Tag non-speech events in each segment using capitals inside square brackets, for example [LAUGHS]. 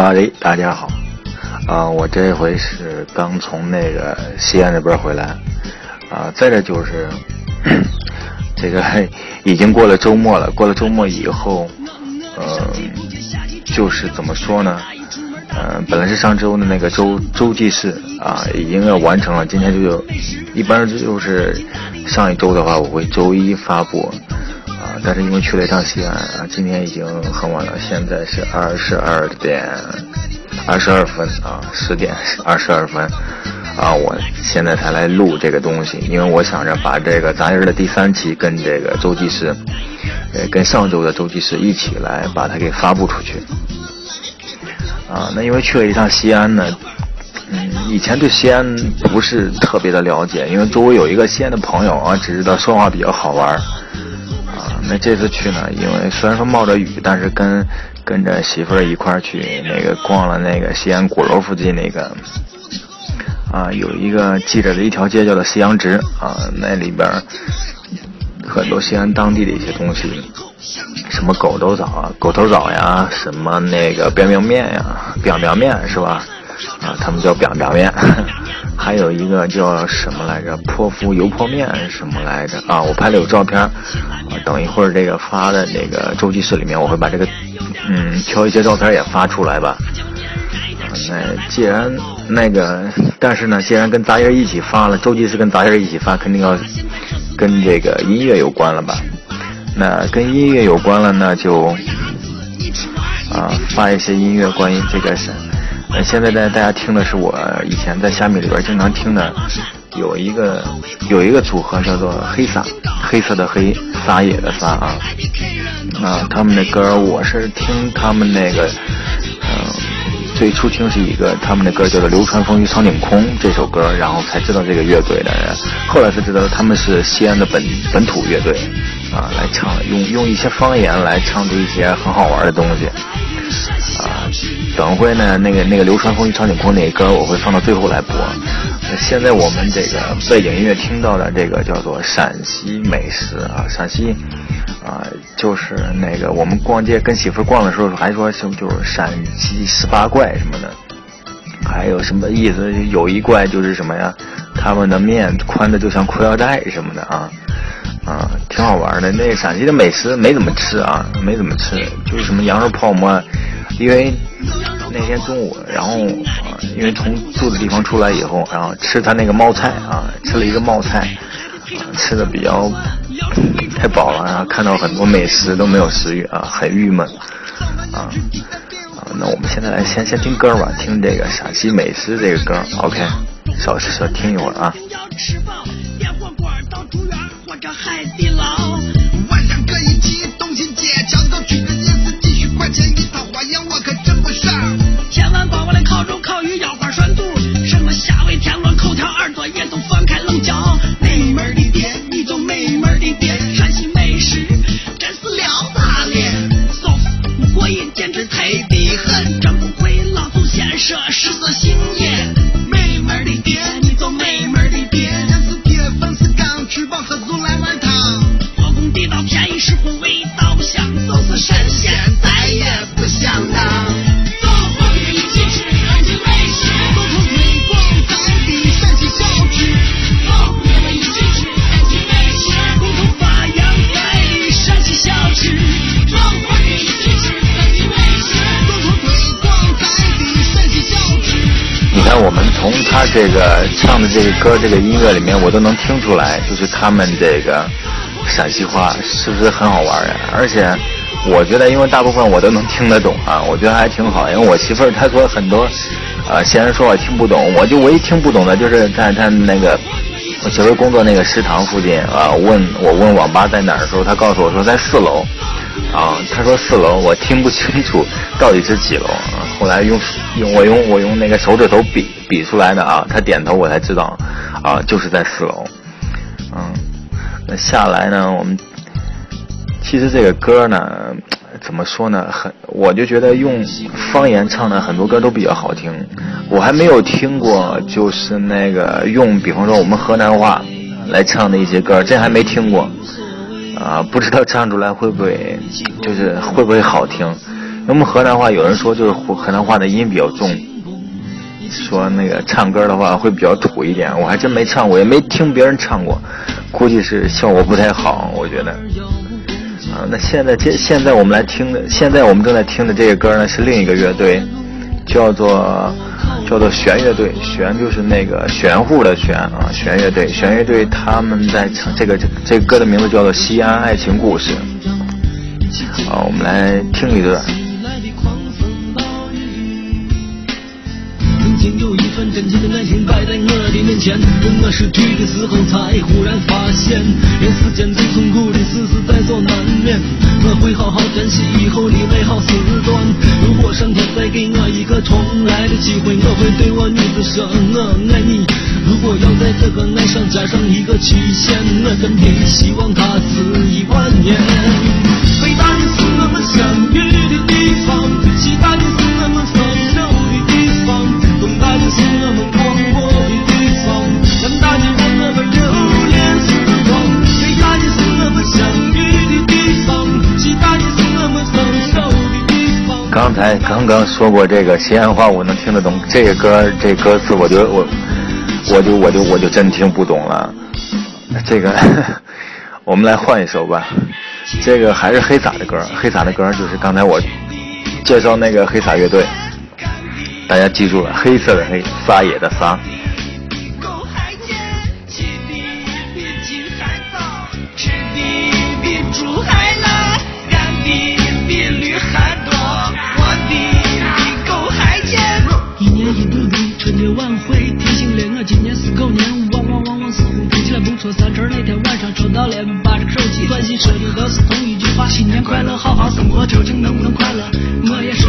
各位大家好，啊，我这回是刚从那个西安那边回来，啊，再者就是这个已经过了周末了，过了周末以后，呃，就是怎么说呢？嗯，本来是上周的那个周周记事啊，已经要完成了，今天就一般就是上一周的话，我会周一发布。但是因为去了一趟西安啊，今天已经很晚了，现在是二十二点二十二分啊，十点二十二分啊，我现在才来录这个东西，因为我想着把这个杂音的第三期跟这个周记师，呃，跟上周的周记师一起来把它给发布出去啊。那因为去了一趟西安呢，嗯，以前对西安不是特别的了解，因为周围有一个西安的朋友啊，只知道说话比较好玩儿。那这次去呢，因为虽然说冒着雨，但是跟跟着媳妇儿一块儿去那个逛了那个西安鼓楼附近那个啊，有一个记着的一条街叫做西洋直啊，那里边很多西安当地的一些东西，什么狗头枣啊、狗头枣呀，什么那个 biang biang 面呀、扁扁面是吧？啊，他们叫 biang biang 面。还有一个叫什么来着？泼妇油泼面什么来着？啊，我拍了有照片，啊，等一会儿这个发的那个周记室里面，我会把这个，嗯，挑一些照片也发出来吧。那既然那个，但是呢，既然跟杂音一起发了，周记室跟杂音一起发，肯定要跟这个音乐有关了吧？那跟音乐有关了，那就啊，发一些音乐关于这个呃，现在呢，大家听的是我以前在虾米里边经常听的，有一个有一个组合叫做黑撒，黑色的黑，撒野的撒啊，啊，他们的歌我是听他们那个，嗯，最初听是一个他们的歌叫做《流川枫与苍井空》这首歌，然后才知道这个乐队的，后来才知道他们是西安的本本土乐队，啊，来唱用用一些方言来唱出一些很好玩的东西。等会呢，那个那个流川枫与苍井空那歌我会放到最后来播。现在我们这个背景音乐听到的这个叫做陕西美食啊，陕西啊，就是那个我们逛街跟媳妇逛的时候还说什么就是陕西十八怪什么的，还有什么意思？有一怪就是什么呀？他们的面宽的就像裤腰带什么的啊。啊，挺好玩的。那陕西的美食没怎么吃啊，没怎么吃，就是什么羊肉泡馍。因为那天中午，然后啊，因为从住的地方出来以后，然后吃他那个冒菜啊，吃了一个冒菜，啊，吃的比较太饱了，然后看到很多美食都没有食欲啊，很郁闷啊啊。那我们现在来先先听歌吧，听这个陕西美食这个歌，OK，稍稍听一会儿啊。海底捞，晚上可以去东兴街，抢到去的也是几十块钱一套这个唱的这个歌，这个音乐里面，我都能听出来，就是他们这个陕西话是不是很好玩呀？而且我觉得，因为大部分我都能听得懂啊，我觉得还挺好。因为我媳妇儿她说很多，呃，先人说我听不懂，我就唯一听不懂的就是在她那个我媳妇儿工作那个食堂附近啊，问我问网吧在哪儿的时候，她告诉我说在四楼。啊，他说四楼，我听不清楚到底是几楼啊。后来用用我用我用那个手指头比比出来的啊，他点头我才知道，啊，就是在四楼。嗯，那下来呢，我们其实这个歌呢，怎么说呢？很，我就觉得用方言唱的很多歌都比较好听。我还没有听过，就是那个用，比方说我们河南话来唱的一些歌，这还没听过。啊，不知道唱出来会不会，就是会不会好听？那么河南话有人说就是河南话的音比较重，说那个唱歌的话会比较土一点。我还真没唱过，也没听别人唱过，估计是效果不太好，我觉得。啊，那现在这现在我们来听的，现在我们正在听的这个歌呢是另一个乐队，叫做叫做弦乐队，弦就是那个玄乎的玄啊，玄乐队，玄乐队他们在唱这个这个歌的名字叫做《西安爱情故事》。好，我们来听一段。曾经有一真情的爱情摆在我的面前，等我失去的时候，才忽然发现，人世间最痛苦的事是在所难免。我会好好珍惜以后的美好时段。如果上天再给我一个重来的机会，我会对我女子说，我爱你。如果要在这个爱上加上一个期限，我真的希望它是一万年。伟大的是我们相遇才刚刚说过这个西安话，我能听得懂。这个歌这歌词，我就我我就我就我就真听不懂了。这个 [LAUGHS] 我们来换一首吧。这个还是黑撒的歌，黑撒的歌就是刚才我介绍那个黑撒乐队，大家记住了，黑色的黑，撒野的撒。乎听起来不错。三十那天晚上抽到了把这个手机，短信说的都是同一句话：新年快乐，好好生活，究竟能不能快乐？我也说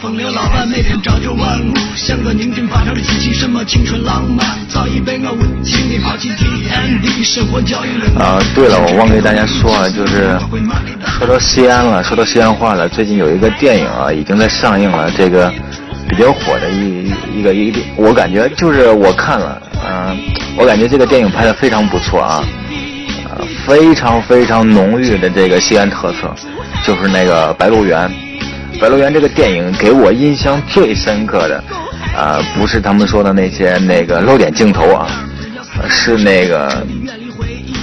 风流老板，每天朝九晚五，像个宁静发条的机器。什么青春浪漫，早已被我无情地抛弃。TND 生活教育了。啊，对了，我忘给大家说了，就是说到西安了，说到西安话了，最近有一个电影啊，已经在上映了，这个比较火的一一个一个，我感觉就是我看了，嗯、我感觉这个电影拍的非常不错啊，呃，非常非常浓郁的这个西安特色，就是那个《白鹿原》。《白鹿原》这个电影给我印象最深刻的，啊、不是他们说的那些那个露点镜头啊，是那个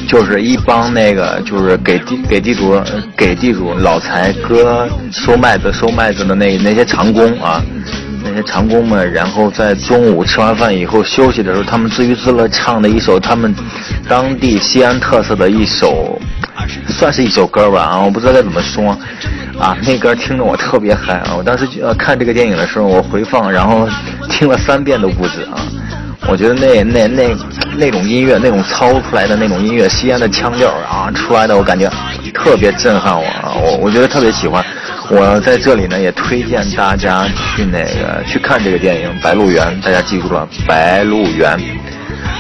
就是一帮那个就是给地给地主给地主老财割收麦子收麦子的那那些长工啊，那些长工们，然后在中午吃完饭以后休息的时候，他们自娱自乐唱的一首他们当地西安特色的一首，算是一首歌吧啊，我不知道该怎么说。啊，那歌听着我特别嗨啊！我当时呃看这个电影的时候，我回放，然后听了三遍都不止啊。我觉得那那那那种音乐，那种操出来的那种音乐，西安的腔调啊出来的，我感觉特别震撼我啊！我我觉得特别喜欢。我在这里呢也推荐大家去那个去看这个电影《白鹿原》，大家记住了，《白鹿原》。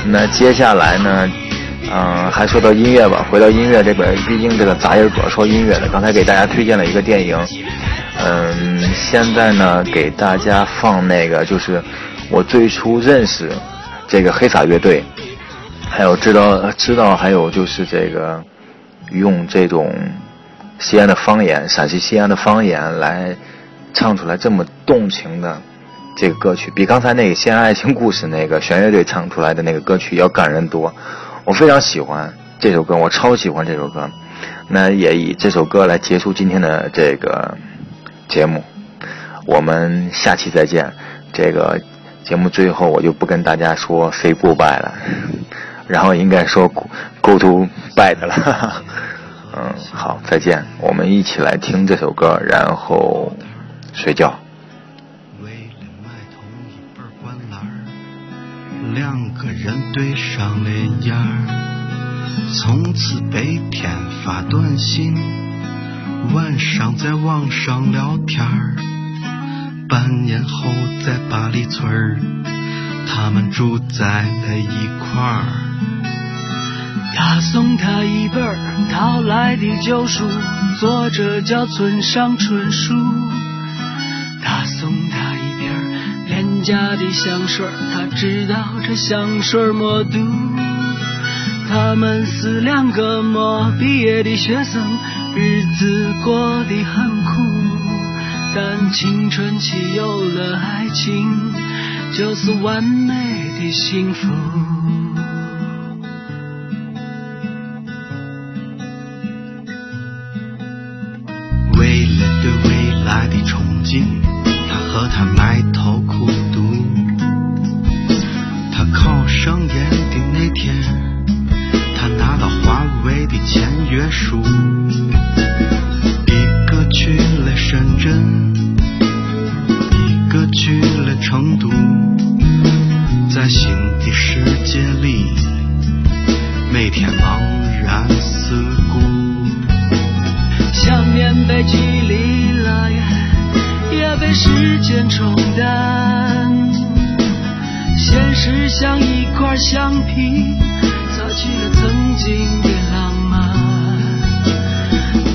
那接下来呢？嗯，还说到音乐吧，回到音乐这边，毕竟这个杂音主要说音乐的。刚才给大家推荐了一个电影，嗯，现在呢给大家放那个，就是我最初认识这个黑撒乐队，还有知道知道还有就是这个用这种西安的方言，陕西西安的方言来唱出来这么动情的这个歌曲，比刚才那个《西安爱情故事》那个弦乐队唱出来的那个歌曲要感人多。我非常喜欢这首歌，我超喜欢这首歌。那也以这首歌来结束今天的这个节目，我们下期再见。这个节目最后我就不跟大家说 say goodbye 了，然后应该说 go to bed 了。[LAUGHS] 嗯，好，再见。我们一起来听这首歌，然后睡觉。两个人对上了眼儿，从此白天发短信，晚上在网上聊天儿。半年后在八里村儿，他们住在了一块儿。他送他一本《淘来的旧书》，作者叫村上春树。他送他家的香水，他知道这香水没毒。他们是两个没毕业的学生，日子过得很苦，但青春期有了爱情，就是完美的幸福。为了对未来的憧憬，他和他埋头的世界里，每天茫然四顾。想念被距离拉远，也被时间冲淡。现实像一块橡皮，擦去了曾经的浪漫。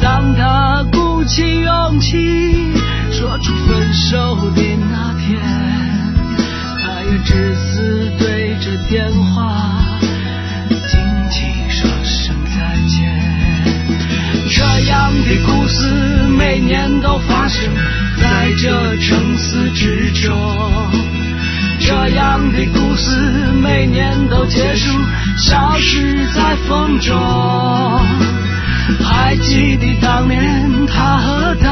当他鼓起勇气说出分手的电话轻轻说声再见。这样的故事每年都发生在这城市之中，这样的故事每年都结束，消失在风中。还记得当年他和她